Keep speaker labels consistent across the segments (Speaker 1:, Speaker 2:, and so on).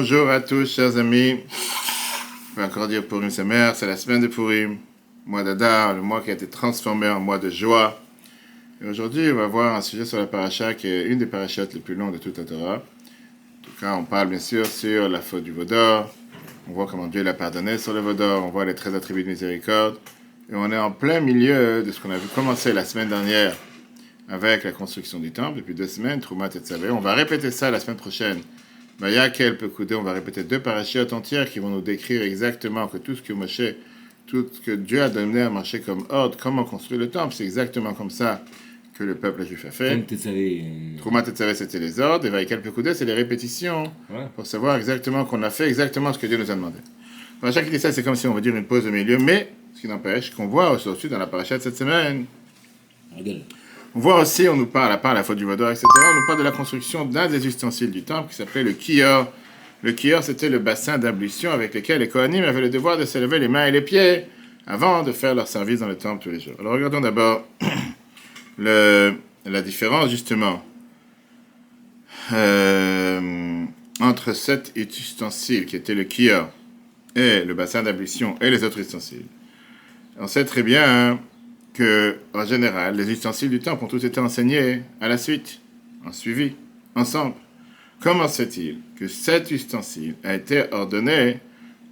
Speaker 1: Bonjour à tous, chers amis. On va encore dire Purim Samer, c'est la semaine de Purim, mois d'Adar, le mois qui a été transformé en mois de joie. Et aujourd'hui, on va voir un sujet sur la paracha qui est une des parachates les plus longues de toute la Torah. En tout cas, on parle bien sûr sur la faute du Vaudor. On voit comment Dieu l'a pardonné sur le Vaudor. On voit les 13 attributs de miséricorde. Et on est en plein milieu de ce qu'on a vu commencer la semaine dernière avec la construction du temple, depuis deux semaines, Troumat et Tzavé. On va répéter ça la semaine prochaine. Maya Kel Pekudé, on va répéter deux parachutes entières qui vont nous décrire exactement que tout ce que Moshe, tout ce que Dieu a donné à marcher comme ordre, comment construire le temple, c'est exactement comme ça que le peuple juif a fait. Troumat et Tzavé, c'était les ordres, et Vaïkel Pekudé, c'est les répétitions pour savoir exactement qu'on a fait exactement ce que Dieu nous a demandé. Qui dit ça, c'est comme si on veut dire une pause au milieu, mais ce qui n'empêche qu'on voit aussi dans la paracha de cette semaine. On voit aussi, on nous parle, à part la faute du Vaudor, etc., on nous parle de la construction d'un des ustensiles du temple qui s'appelait le kior. Le kior, c'était le bassin d'ablution avec lequel les Kohanim avaient le devoir de se lever les mains et les pieds avant de faire leur service dans le temple tous les jours. Alors regardons d'abord la différence, justement, euh, entre cet ustensile qui était le kior et le bassin d'ablution et les autres ustensiles. On sait très bien en général, les ustensiles du temple ont tous été enseignés à la suite, en suivi, ensemble. Comment se fait-il que cet ustensile a été ordonné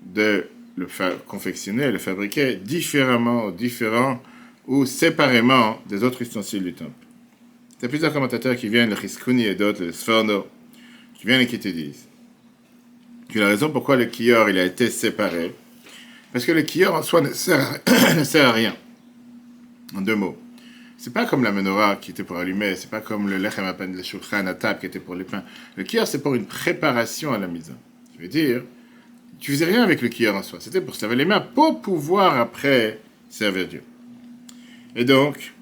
Speaker 1: de le confectionner, le fabriquer différemment, différent ou séparément des autres ustensiles du temple? Il y a plusieurs commentateurs qui viennent, le Chiskouni et d'autres, le Sforno, qui viennent et qui te disent que la raison pourquoi le kior il a été séparé, parce que le kior en soi ne sert à rien. En deux mots. C'est pas comme la menorah qui était pour allumer, c'est pas comme le lechem apan, le shulchan qui était pour les pains. Le kior, c'est pour une préparation à la mise. Je veux dire, tu faisais rien avec le kior en soi. C'était pour se laver les mains, pour pouvoir après servir Dieu. Et donc,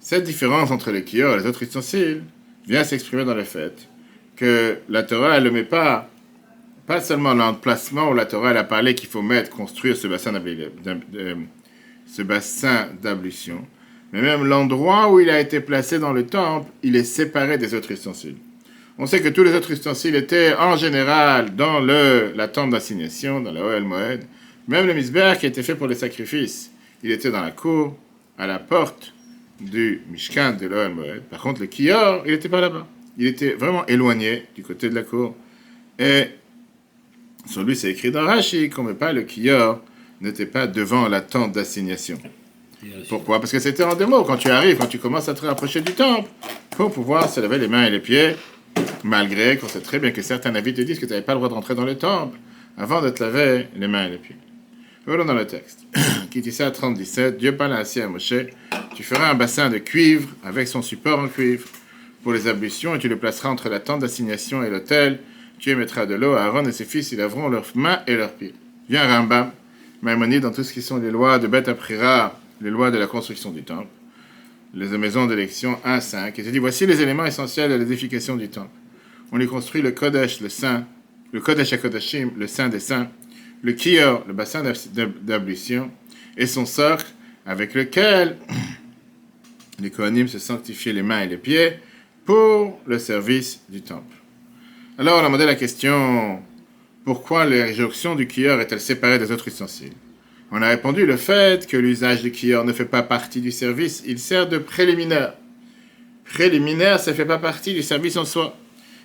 Speaker 1: cette différence entre le kior et les autres ustensiles vient s'exprimer dans le fait que la Torah, elle ne met pas, pas seulement l'emplacement où la Torah, elle a parlé qu'il faut mettre, construire ce bassin ce bassin d'ablution, mais même l'endroit où il a été placé dans le temple, il est séparé des autres ustensiles. On sait que tous les autres ustensiles étaient en général dans le, la tente d'assignation, dans la Oel Moed. Même le misber qui était fait pour les sacrifices, il était dans la cour, à la porte du Mishkan de l'Oel Moed. Par contre, le Kior, il n'était pas là-bas. Il était vraiment éloigné du côté de la cour. Et sur lui, c'est écrit dans Rashi qu'on ne met pas le Kior n'était pas devant la tente d'assignation. Pourquoi? Parce que c'était en démo. Quand tu arrives, quand tu commences à te rapprocher du temple, pour pouvoir se laver les mains et les pieds, malgré qu'on sait très bien que certains avis te disent que tu n'avais pas le droit d'entrer dans le temple avant de te laver les mains et les pieds. Voilà dans le texte. Qui dit ça? à 37, Dieu parle ainsi à Moshe, tu feras un bassin de cuivre avec son support en cuivre pour les ablutions et tu le placeras entre la tente d'assignation et l'autel. Tu y mettras de l'eau, Aaron et ses fils, ils laveront leurs mains et leurs pieds. Viens Rambam, Maïmonide dans tout ce qui sont les lois de Beth Aprira, les lois de la construction du temple, les maisons d'élection 1, 5, et te dit voici les éléments essentiels de l'édification du temple. On y construit le Kodesh, le Saint, le Kodesh HaKodashim, le Saint des Saints, le Kior, le bassin d'ablution, et son socle avec lequel les Kohanim se sanctifiaient les mains et les pieds pour le service du temple. Alors on a demandé la question pourquoi l'injonction du kior est-elle séparée des autres ustensiles? On a répondu le fait que l'usage du kior ne fait pas partie du service, il sert de préliminaire. Préliminaire, ça ne fait pas partie du service en soi.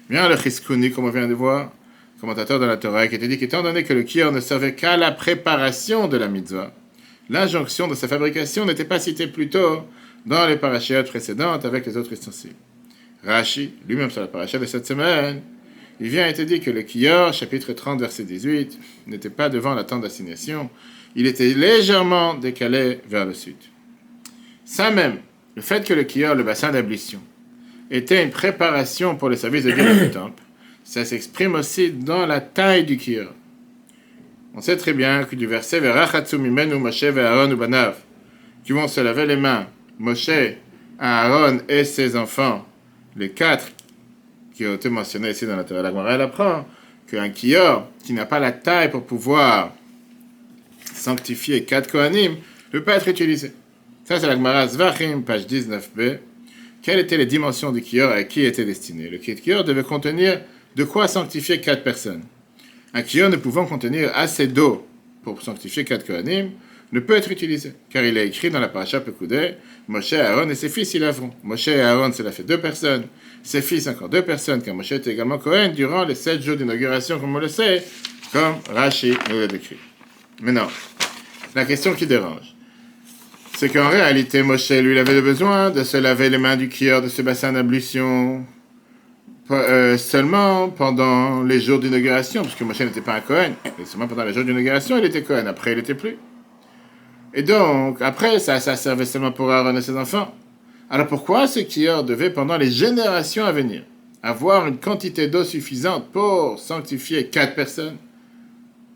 Speaker 1: Bien le chiskouni, comme on vient de voir, commentateur de la Torah, qui était dit qu'étant donné que le kior ne servait qu'à la préparation de la mitzvah, l'injonction de sa fabrication n'était pas citée plus tôt dans les parachutes précédentes avec les autres ustensiles. Rashi, lui-même sur la parachute de cette semaine, il vient être dit que le Kior, chapitre 30, verset 18, n'était pas devant la tente d'assignation, il était légèrement décalé vers le sud. Ça même, le fait que le Kior, le bassin d'ablution, était une préparation pour le service de Dieu dans le temple, ça s'exprime aussi dans la taille du Kior. On sait très bien que du verset Moshe Aaron ou Banav, qui vont se laver les mains, Moshe, Aaron et ses enfants, les quatre qui été mentionné ici dans la Torah d'Agmara, elle apprend qu'un kior qui n'a pas la taille pour pouvoir sanctifier quatre Kohanim ne peut pas être utilisé. Ça, c'est l'Agmara Zvachim, page 19b. Quelles étaient les dimensions du kior et à qui était destiné? Le kior devait contenir de quoi sanctifier quatre personnes. un kior ne pouvant contenir assez d'eau pour sanctifier quatre Kohanim, ne peut être utilisé, car il est écrit dans la paracha Pekoudé, Moshe, Aaron et ses fils y laveront. Moshe et Aaron, cela fait deux personnes, ses fils encore deux personnes, car Moshe était également Cohen durant les sept jours d'inauguration, comme on le sait, comme Rashi nous l'a décrit. Maintenant, la question qui dérange, c'est qu'en réalité, Moshe, lui, il avait besoin de se laver les mains du kior de ce bassin d'ablution euh, seulement pendant les jours d'inauguration, puisque Moshe n'était pas un Cohen, et seulement pendant les jours d'inauguration, il était Cohen, après il n'était plus. Et donc, après, ça, ça servait seulement pour Aaron ses enfants. Alors pourquoi ce kior devait, pendant les générations à venir, avoir une quantité d'eau suffisante pour sanctifier quatre personnes,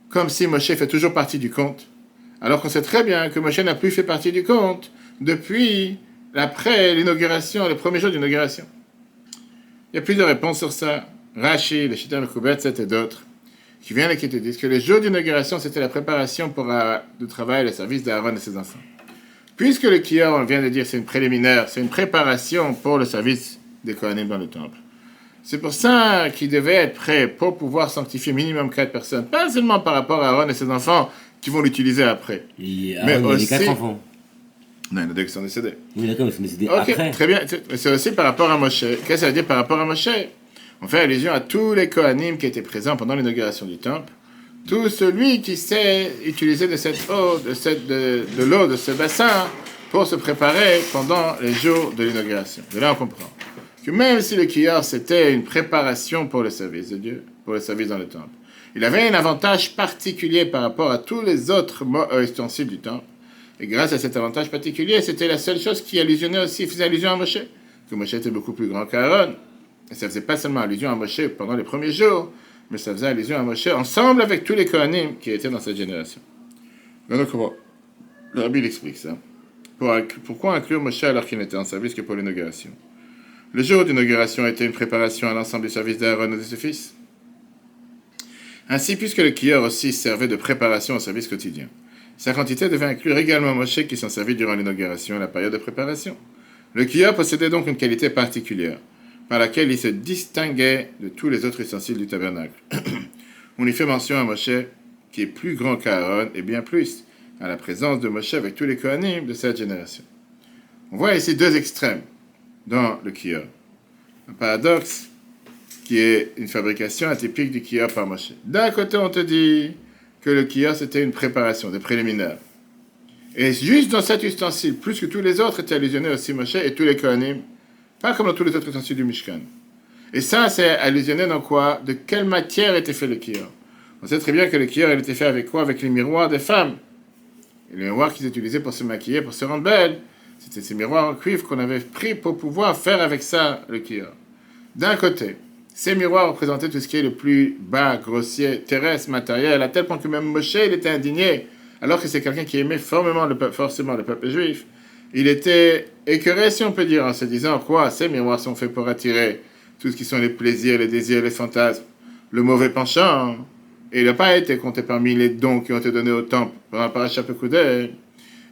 Speaker 1: comme si Moshe fait toujours partie du compte, alors qu'on sait très bien que Moshe n'a plus fait partie du compte depuis après l'inauguration, les premiers jours d'inauguration. Il y a plusieurs réponses sur ça. Rashi, le Shita Mekubet, et d'autres, qui viennent et qui te disent que les jours d'inauguration, c'était la préparation pour euh, le travail, le service d'Aaron et ses enfants. Puisque le Kior, on vient de dire, c'est une préliminaire, c'est une préparation pour le service des Kohanim dans le temple. C'est pour ça qu'il devait être prêt pour pouvoir sanctifier minimum quatre personnes, pas seulement par rapport à Aaron et ses enfants qui vont l'utiliser après.
Speaker 2: Et mais aussi... il a quatre enfants.
Speaker 1: Non, il y en a deux qui sont décédés.
Speaker 2: Oui, d'accord, ils sont décédés
Speaker 1: Ok,
Speaker 2: après.
Speaker 1: très bien. C'est aussi par rapport à Moshe. Qu'est-ce que ça veut dire par rapport à Moshe? On fait allusion à tous les Kohanim qui étaient présents pendant l'inauguration du temple. Tout celui qui sait utiliser de cette eau, de, cette, de, l'eau de ce bassin pour se préparer pendant les jours de l'inauguration. De là, on comprend que même si le kior c'était une préparation pour le service de Dieu, pour le service dans le temple, il avait un avantage particulier par rapport à tous les autres ustensiles du temple et grâce à cet avantage particulier, c'était la seule chose qui allusionnait aussi, faisait allusion à Moshe. Que Moshe était beaucoup plus grand qu'Aaron. Et ça faisait pas seulement allusion à Moshe pendant les premiers jours, mais ça faisait allusion à Moshe ensemble avec tous les Kohanim qui étaient dans cette génération. Donc, comment? Le Rabbi explique ça. pourquoi inclure Moshe alors qu'il n'était en service que pour l'inauguration? Le jour d'inauguration était une préparation à l'ensemble du service d'Aaron et de ses fils. Ainsi, puisque le Kior aussi servait de préparation au service quotidien. Sa quantité devait inclure également Moshe qui s'en servit durant l'inauguration et la période de préparation. Le Kia possédait donc une qualité particulière, par laquelle il se distinguait de tous les autres ustensiles du tabernacle. On y fait mention à Moshe qui est plus grand qu'Aaron et bien plus, à la présence de Moshe avec tous les Kohanim de cette génération. On voit ici deux extrêmes dans le Kia. Un paradoxe qui est une fabrication atypique du Kia par Moshe. D'un côté, on te dit que le kia, c'était une préparation, des préliminaires. Et juste dans cet ustensile, plus que tous les autres, étaient allusionnés aussi Moshe et tous les Kohanim, pas comme dans tous les autres ustensiles du Mishkan. Et ça, c'est allusionné dans quoi? De quelle matière était fait le kia On sait très bien que le kia, il était fait avec quoi? Avec les miroirs des femmes. Et les miroirs qu'ils utilisaient pour se maquiller, pour se rendre belles, c'était ces miroirs en cuivre qu'on avait pris pour pouvoir faire avec ça le kia. D'un côté, ces miroirs représentaient tout ce qui est le plus bas, grossier, terrestre, matériel, à tel point que même Moshe, il était indigné, alors que c'est quelqu'un qui aimait formellement le peuple, forcément le peuple juif. Il était écœuré, si on peut dire, en se disant quoi Ces miroirs sont faits pour attirer tout ce qui sont les plaisirs, les désirs, les fantasmes, le mauvais penchant. Et il n'a pas été compté parmi les dons qui ont été donnés au temple par un parachat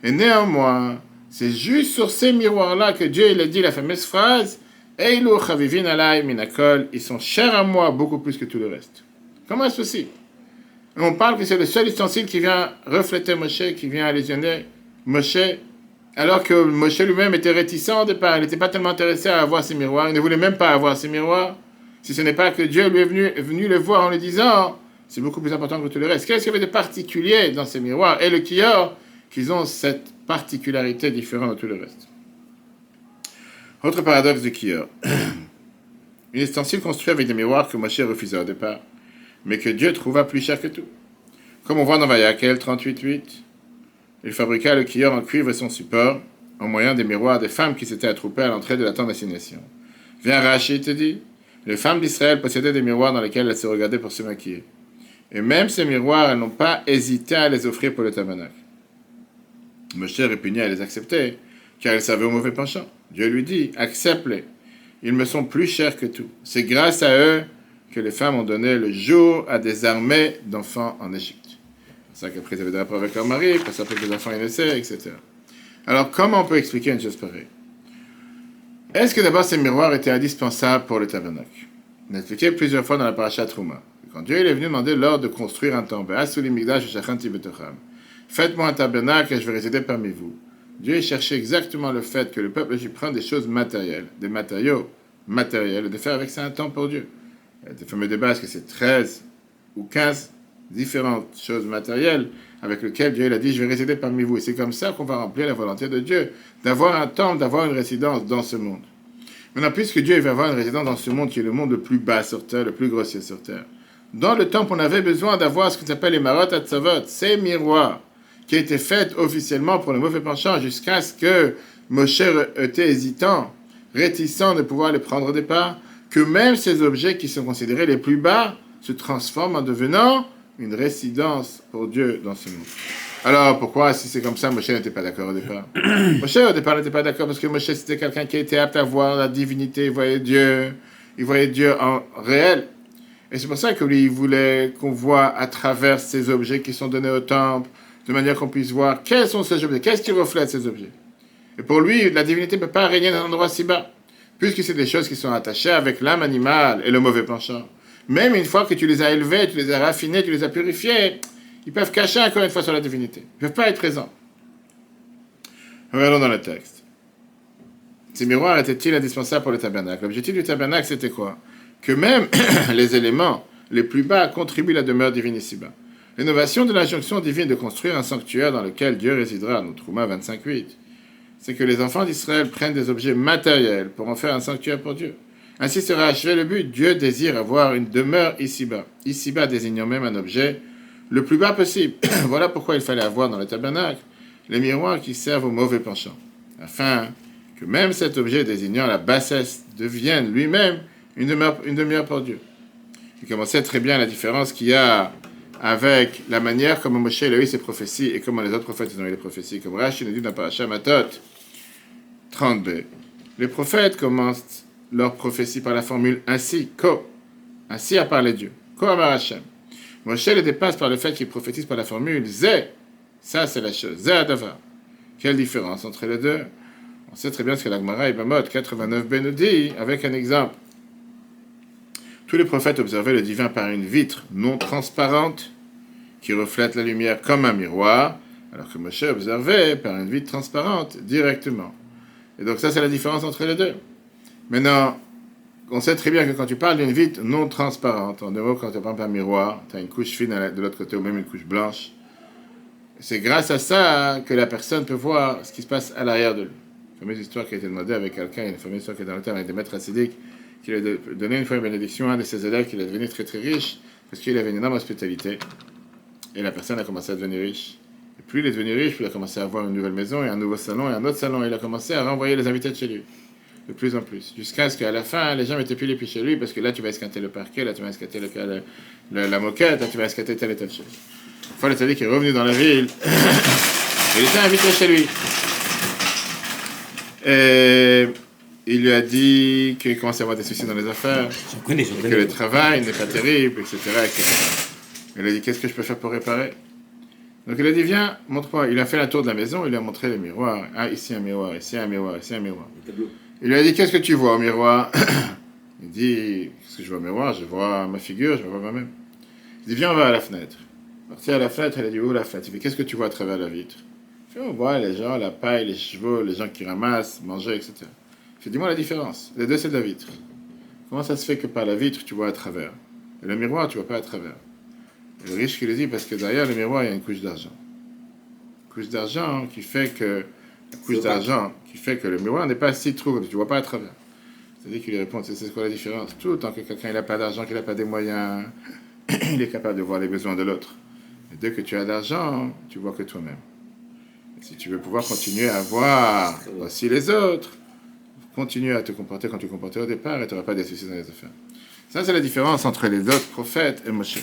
Speaker 1: Et néanmoins, c'est juste sur ces miroirs-là que Dieu il a dit la fameuse phrase Eilu chavivin alay minakol, ils sont chers à moi beaucoup plus que tout le reste. Comment est-ce possible? On parle que c'est le seul ustensile qui vient refléter Moshe, qui vient allusionner Moshe, alors que Moshe lui-même était réticent au départ, il n'était pas tellement intéressé à avoir ces miroirs, il ne voulait même pas avoir ces miroirs, si ce n'est pas que Dieu lui est venu, venu le voir en lui disant, c'est beaucoup plus important que tout le reste. Qu'est-ce qu'il y avait de particulier dans ces miroirs Et le Kior, qu'ils ont cette particularité différente de tout le reste? Autre paradoxe de Kior. Une ustensile construit avec des miroirs que Moshe refusait au départ, mais que Dieu trouva plus cher que tout. Comme on voit dans Vayakel 38.8, il fabriqua le Kior en cuivre et son support, en moyen des miroirs des femmes qui s'étaient attroupées à l'entrée de la tente d'assignation. Viens Rachid te dit, les femmes d'Israël possédaient des miroirs dans lesquels elles se regardaient pour se maquiller. Et même ces miroirs, elles n'ont pas hésité à les offrir pour le tabernacle. Moshe répugnait à les accepter, car elles servaient au mauvais penchant. Dieu lui dit, accepte-les. Ils me sont plus chers que tout. C'est grâce à eux que les femmes ont donné le jour à des armées d'enfants en Égypte. C'est ça qu'après ils avaient des rapports avec leur mari, parce fait que les enfants naissaient, etc. Alors comment on peut expliquer une chose pareille? Est-ce que d'abord ces miroirs étaient indispensables pour le tabernacle? On a expliqué plusieurs fois dans la paracha Trouma. Quand Dieu est venu demander l'ordre de construire un temple, faites-moi un tabernacle et je vais résider parmi vous. Dieu cherchait exactement le fait que le peuple juif prenne des choses matérielles, des matériaux matériels, et de faire avec ça un temple pour Dieu. Il y a des fameux débats, est-ce que c'est 13 ou 15 différentes choses matérielles avec lesquelles Dieu il a dit, je vais résider parmi vous. Et c'est comme ça qu'on va remplir la volonté de Dieu, d'avoir un temple, d'avoir une résidence dans ce monde. Maintenant, puisque Dieu va avoir une résidence dans ce monde qui est le monde le plus bas sur terre, le plus grossier sur terre, dans le temple, on avait besoin d'avoir ce qu'on appelle les marot atzavot, ces miroirs qui a été faite officiellement pour le mauvais penchant jusqu'à ce que Moshe était hésitant, réticent de pouvoir les prendre au départ, que même ces objets qui sont considérés les plus bas se transforment en devenant une résidence pour Dieu dans ce monde. Alors pourquoi, si c'est comme ça, Moshe n'était pas d'accord au départ? Moshe au départ n'était pas d'accord parce que Moshe c'était quelqu'un qui était apte à voir la divinité, il voyait Dieu, il voyait Dieu en réel. Et c'est pour ça que lui, il voulait qu'on voit à travers ces objets qui sont donnés au temple, de manière qu'on puisse voir quels sont ces objets, qu'est-ce qui reflète ces objets. Et pour lui, la divinité ne peut pas régner dans un endroit si bas, puisque c'est des choses qui sont attachées avec l'âme animale et le mauvais penchant. Même une fois que tu les as élevés, tu les as raffinés, tu les as purifiés, ils peuvent cacher encore une fois sur la divinité. Ils ne peuvent pas être présents. Regardons dans le texte. Ces miroirs étaient-ils indispensables pour le tabernacle? L'objectif du tabernacle, c'était quoi? Que même les éléments les plus bas contribuent à la demeure divine ici-bas. L'innovation de l'injonction divine de construire un sanctuaire dans lequel Dieu résidera, nous Trouma 25.8, c'est que les enfants d'Israël prennent des objets matériels pour en faire un sanctuaire pour Dieu. Ainsi sera achevé le but. Dieu désire avoir une demeure ici-bas. Ici-bas désignant même un objet le plus bas possible. voilà pourquoi il fallait avoir dans le tabernacle les miroirs qui servent au mauvais penchant, afin que même cet objet désignant la bassesse devienne lui-même une demeure, une demeure pour Dieu. Il commençait très bien la différence qu'il y a avec la manière comme Moshe a eu ses prophéties et comment les autres prophètes ont eu les prophéties. Comme Rashi nous dit dans Parashat Matot 30b, les prophètes commencent leur prophétie par la formule ainsi, ko, ainsi a parlé Dieu, ko amar Hashem. Moshe le dépasse par le fait qu'il prophétise par la formule ze, ça c'est la chose, ze adavar. Quelle différence entre les deux? On sait très bien ce que l'Agmara Ibamot 89b nous dit avec un exemple. Tous les prophètes observaient le divin par une vitre non transparente qui reflète la lumière comme un miroir, alors que Moshe observait par une vitre transparente directement. Et donc ça, c'est la différence entre les deux. Maintenant, on sait très bien que quand tu parles d'une vitre non transparente, en gros, quand tu prends un miroir, tu as une couche fine de l'autre côté ou même une couche blanche, c'est grâce à ça que la personne peut voir ce qui se passe à l'arrière de lui. Une fameuse histoire qui a été demandée avec quelqu'un, une fameuse histoire qui est dans le terme avec des maîtres acidiques, qu'il a donné une fois une bénédiction à un de ses élèves qu'il est devenu très très riche parce qu'il avait une énorme hospitalité. Et la personne a commencé à devenir riche. Et plus il est devenu riche, plus il a commencé à avoir une nouvelle maison et un nouveau salon et un autre salon. Il a commencé à renvoyer les invités de chez lui. De plus en plus. Jusqu'à ce qu'à la fin, les gens n'étaient plus les plus chez lui parce que là, tu vas escater le parquet, là, tu vas escater le, la moquette, là, tu vas escater telle et telle chose. Une fois, le qu'il est revenu dans la ville, il était invité chez lui. Et il lui a dit qu'il commençait à avoir des soucis dans les affaires, que le travail n'est pas terrible, etc., Il a dit Qu'est-ce que je peux faire pour réparer? Donc il a dit Viens, montre-moi. Il a fait la tour de la maison, il lui a montré les miroirs. Ah, ici un miroir, ici un miroir, ici un miroir. Il lui a dit Qu'est-ce que tu vois au miroir? Il dit Qu'est-ce que je vois au miroir? Je vois ma figure, je vois moi-même. Il dit Viens, on va à la fenêtre. Parti à la fenêtre, elle a dit Où la fenêtre? Il dit Qu'est-ce que tu vois à travers la vitre? Il On voit les gens, la paille, les chevaux, les gens qui ramassent, manger, etc. Je dis-moi la différence. Les deux, c'est de la vitre. Comment ça se fait que par la vitre, tu vois à travers? Et le miroir, tu vois pas à travers Le riche qui le dit, parce que derrière le miroir, il y a une couche d'argent. Une couche d'argent qui fait que. Couche d'argent qui fait que le miroir n'est pas si trouble, tu vois pas à travers. C'est-à-dire qu'il lui répond, c'est quoi la différence Tout tant que quelqu'un n'a pas d'argent, qu'il n'a pas des moyens, il est capable de voir les besoins de l'autre. Et dès que tu as d'argent, tu vois que toi-même. Si tu veux pouvoir continuer à voir aussi les autres, continue à te comporter quand tu te comportais au départ et tu n'auras pas des soucis dans les affaires. Ça, c'est la différence entre les autres prophètes et Moshe.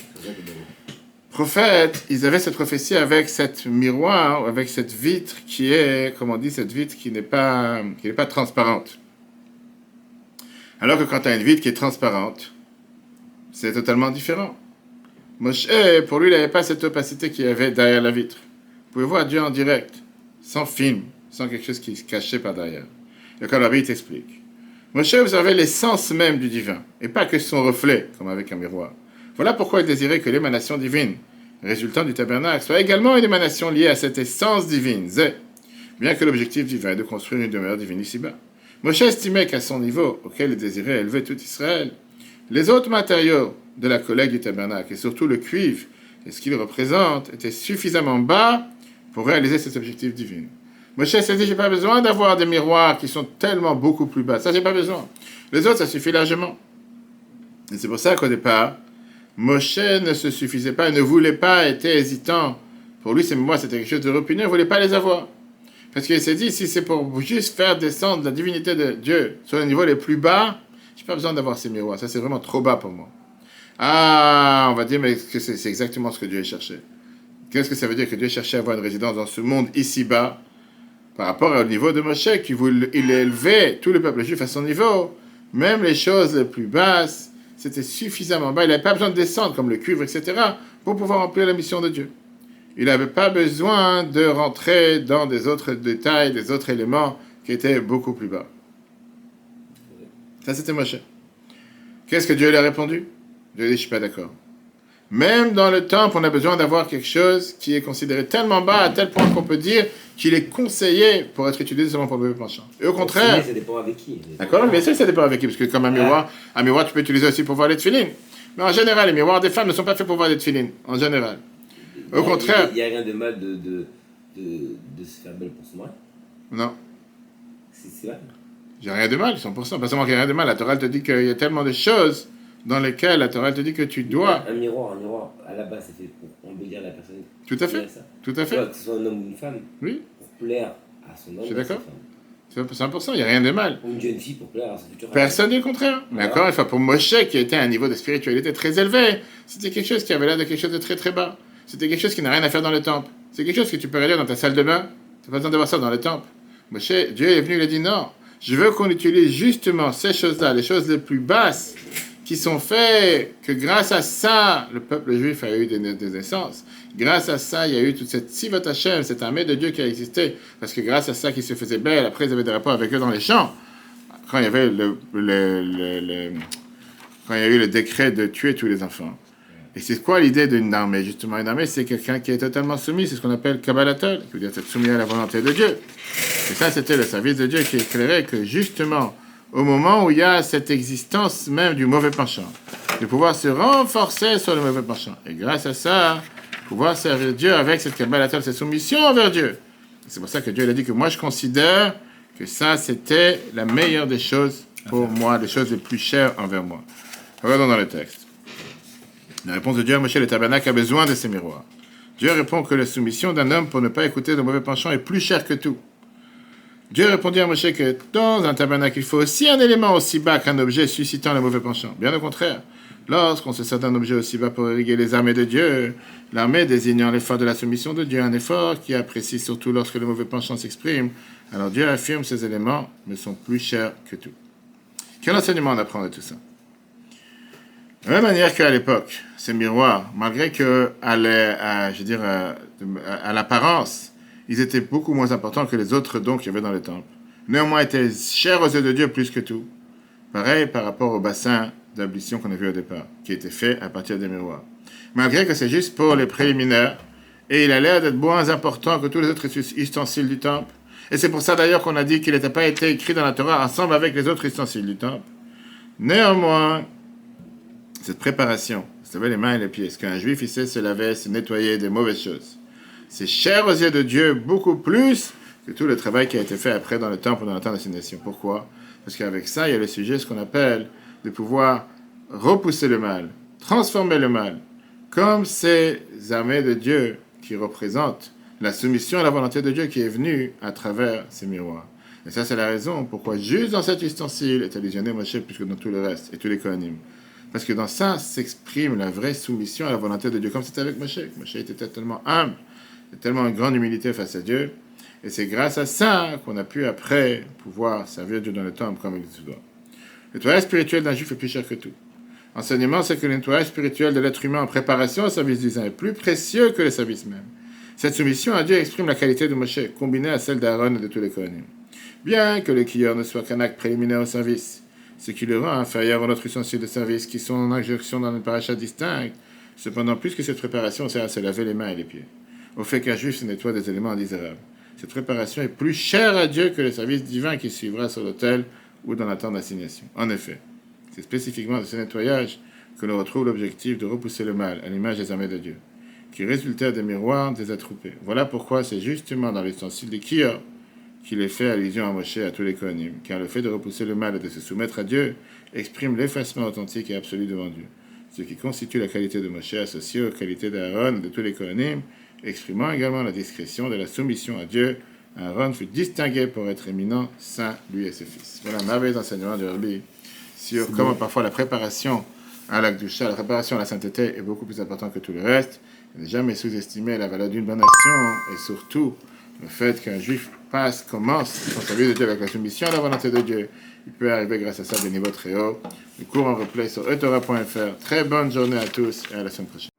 Speaker 1: Prophètes, ils avaient cette prophétie avec cette miroir, avec cette vitre qui est, comme on dit, cette vitre qui n'est pas, qui n'est pas transparente. Alors que quand tu as une vitre qui est transparente, c'est totalement différent. Moshe, pour lui, il n'avait pas cette opacité qu'il y avait derrière la vitre. Vous pouvez voir Dieu en direct, sans film, sans quelque chose qui se cachait par derrière. Le Kalabi t'explique. Moshe observait l'essence même du divin, et pas que son reflet, comme avec un miroir. Voilà pourquoi il désirait que l'émanation divine résultant du tabernacle soit également une émanation liée à cette essence divine, bien que l'objectif divin est de construire une demeure divine ici-bas. Moshe estimait qu'à son niveau, auquel il désirait élever tout Israël, les autres matériaux de la collecte du tabernacle, et surtout le cuivre et ce qu'il représente, étaient suffisamment bas pour réaliser cet objectif divin. Moshe s'est dit, j'ai pas besoin d'avoir des miroirs qui sont tellement beaucoup plus bas. Ça, j'ai pas besoin. Les autres, ça suffit largement. Et c'est pour ça qu'au départ, Moshe ne se suffisait pas, ne voulait pas, était hésitant. Pour lui, c'est moi, c'était quelque chose de repugnant, il ne voulait pas les avoir. Parce qu'il s'est dit, si c'est pour juste faire descendre la divinité de Dieu sur le niveau les plus bas, je n'ai pas besoin d'avoir ces miroirs. Ça, c'est vraiment trop bas pour moi. Ah, on va dire, mais c'est exactement ce que Dieu cherchait? Qu'est-ce que ça veut dire que Dieu cherchait à avoir une résidence dans ce monde ici-bas par rapport au niveau de Moshe, qui voulait, il élevait tout le peuple juif à son niveau, même les choses les plus basses, c'était suffisamment bas. Il n'avait pas besoin de descendre comme le cuivre, etc., pour pouvoir remplir la mission de Dieu. Il n'avait pas besoin de rentrer dans des autres détails, des autres éléments qui étaient beaucoup plus bas. Ça, c'était Moshe. Qu'est-ce que Dieu lui a répondu? Dieu dit, je suis pas d'accord. Même dans le temple, on a besoin d'avoir quelque chose qui est considéré tellement bas, à tel point qu'on peut dire qu'il est conseillé pour être utilisé seulement pour le bébé penchant. Et au contraire.
Speaker 2: Ça dépend avec qui.
Speaker 1: D'accord, mais ça, ça dépend avec qui. Parce que comme un miroir, un miroir, tu peux utiliser aussi pour voir les tefilines. Mais en général, les miroirs des femmes ne sont pas faits pour voir les tefilines. En général. Au contraire.
Speaker 2: Il n'y a, rien de mal de, de, de, se faire belle pour son mari.
Speaker 1: Non.
Speaker 2: C'est vrai.
Speaker 1: J'ai rien de mal, 100%. Pas seulement qu'il n'y a rien de mal. La Torah te dit qu'il y a tellement de choses dans lesquelles la Torah te dit que tu dois.
Speaker 2: Un, miroir, un miroir, à la base, c'est fait pour embellir la personne.
Speaker 1: Tout à fait. Tout à fait.
Speaker 2: que ce soit un homme ou une femme.
Speaker 1: Oui.
Speaker 2: Pour plaire à son homme. Je suis
Speaker 1: d'accord. C'est 100%, il n'y a rien de mal.
Speaker 2: Une jeune fille pour plaire à son futur
Speaker 1: Personne dit le contraire. Mais encore une fois, pour Moshe, qui était à un niveau de spiritualité très élevé, c'était quelque chose qui avait l'air de quelque chose de très très bas. C'était quelque chose qui n'a rien à faire dans le temple. C'est quelque chose que tu peux réaliser dans ta salle de bain. Tu n'as pas besoin d'avoir ça dans le temple. Moshe, Dieu est venu, il a dit non. Je veux qu'on utilise justement ces choses-là, les choses les plus basses, qui sont faites, que grâce à ça, le peuple juif a eu des, des essences. Grâce à ça, il y a eu toute cette Sivat Hashem, cette armée de Dieu qui a existé. Parce que grâce à ça, qui se faisait belle, après ils avaient des rapports avec eux dans les champs. Quand il y avait le, le, quand il y a eu le décret de tuer tous les enfants. Et c'est quoi l'idée d'une armée? Justement, une armée, c'est quelqu'un qui est totalement soumis. C'est ce qu'on appelle Kabbalatol, qui veut dire être soumis à la volonté de Dieu. Et ça, c'était le service de Dieu qui éclairait que justement, au moment où il y a cette existence même du mauvais penchant, de pouvoir se renforcer sur le mauvais penchant. Et grâce à ça, pouvoir servir Dieu avec cette Kabbalah, cette soumission envers Dieu. C'est pour ça que Dieu a dit que moi je considère que ça c'était la meilleure des choses pour moi, des choses les plus chères envers moi. Regardons dans le texte. La réponse de Dieu à Moshe, le tabernacle a besoin de ces miroirs. Dieu répond que la soumission d'un homme pour ne pas écouter de mauvais penchant est plus chère que tout. Dieu répondit à Moshe que dans un tabernacle, il faut aussi un élément aussi bas qu'un objet suscitant le mauvais penchant. Bien au contraire, lorsqu'on se sert d'un objet aussi bas pour irriguer les armées de Dieu, l'armée désignant l'effort de la soumission de Dieu, un effort qui apprécie surtout lorsque le mauvais penchant s'exprime, alors Dieu affirme ces éléments me sont plus chers que tout. Quel enseignement on apprend de tout ça? De la même manière qu'à l'époque, ces miroirs, malgré que dire, à l'apparence, ils étaient beaucoup moins importants que les autres dons qu'il y avait dans le temple. Néanmoins, étaient chers aux yeux de Dieu plus que tout. Pareil par rapport au bassin d'ablution qu'on a vu au départ, qui était fait à partir des miroirs. Malgré que c'est juste pour les préliminaires, et il a l'air d'être moins important que tous les autres ustensiles du temple. Et c'est pour ça d'ailleurs qu'on a dit qu'il n'était pas écrit dans la Torah ensemble avec les autres ustensiles du temple. Néanmoins, cette préparation, vous savez, les mains et les pieds, ce qu'un juif il sait se laver, se nettoyer des mauvaises choses c'est cher aux yeux de Dieu beaucoup plus que tout le travail qui a été fait après dans le temple dans le temps d'assignation. Pourquoi? Parce qu'avec ça, il y a le sujet, ce qu'on appelle, de pouvoir repousser le mal, transformer le mal, comme ces armées de Dieu qui représentent la soumission à la volonté de Dieu qui est venue à travers ces miroirs. Et ça, c'est la raison pourquoi juste dans cet ustensile est allusionné Moshe plus que dans tout le reste et tous les coanimes. Parce que dans ça s'exprime la vraie soumission à la volonté de Dieu, comme c'était avec Moshe. Moshe était tellement humble tellement une grande humilité face à Dieu. Et c'est grâce à ça qu'on a pu après pouvoir servir Dieu dans le temple comme il se doit. Le nettoyage spirituel d'un juif est plus cher que tout. Enseignement, c'est que le nettoyage spirituel de l'être humain en préparation au service divin est plus précieux que le service même. Cette soumission à Dieu exprime la qualité de Moshe, combinée à celle d'Aaron et de tous les Kohanim. Bien que le kiyor ne soit qu'un acte préliminaire au service, ce qui le rend inférieur à notre ustensile de service, qui sont en injonction dans une paracha distincte. Cependant, plus que cette préparation sert à se laver les mains et les pieds, au fait qu'un juif nettoie des éléments indésirables. Cette préparation est plus chère à Dieu que le service divin qui suivra sur l'autel ou dans l'attente d'assignation. En effet, c'est spécifiquement de ce nettoyage que l'on retrouve l'objectif de repousser le mal à l'image des armées de Dieu, qui résultait des miroirs des attroupés. Voilà pourquoi c'est justement dans l'ustensile des Kior qu'il est fait allusion à Moshe à tous les Kohanim, car le fait de repousser le mal et de se soumettre à Dieu exprime l'effacement authentique et absolu devant Dieu, ce qui constitue la qualité de Moshe associée aux qualités d'Aaron et de tous les Kohanim, exprimant également la discrétion de la soumission à Dieu. Aaron fut distingué pour être éminent, saint, lui et ses fils. Voilà un merveilleux enseignement de Rabbi sur comment parfois la préparation à l'acte la préparation à la sainteté est beaucoup plus importante que tout le reste. Ne jamais sous-estimer la valeur d'une bonne action et surtout le fait qu'un juif passe, commence son service de Dieu avec la soumission à la volonté de Dieu. Il peut arriver grâce à ça à des niveaux très hauts. Le cours en replay sur etora.fr. Très bonne journée à tous et à la semaine prochaine.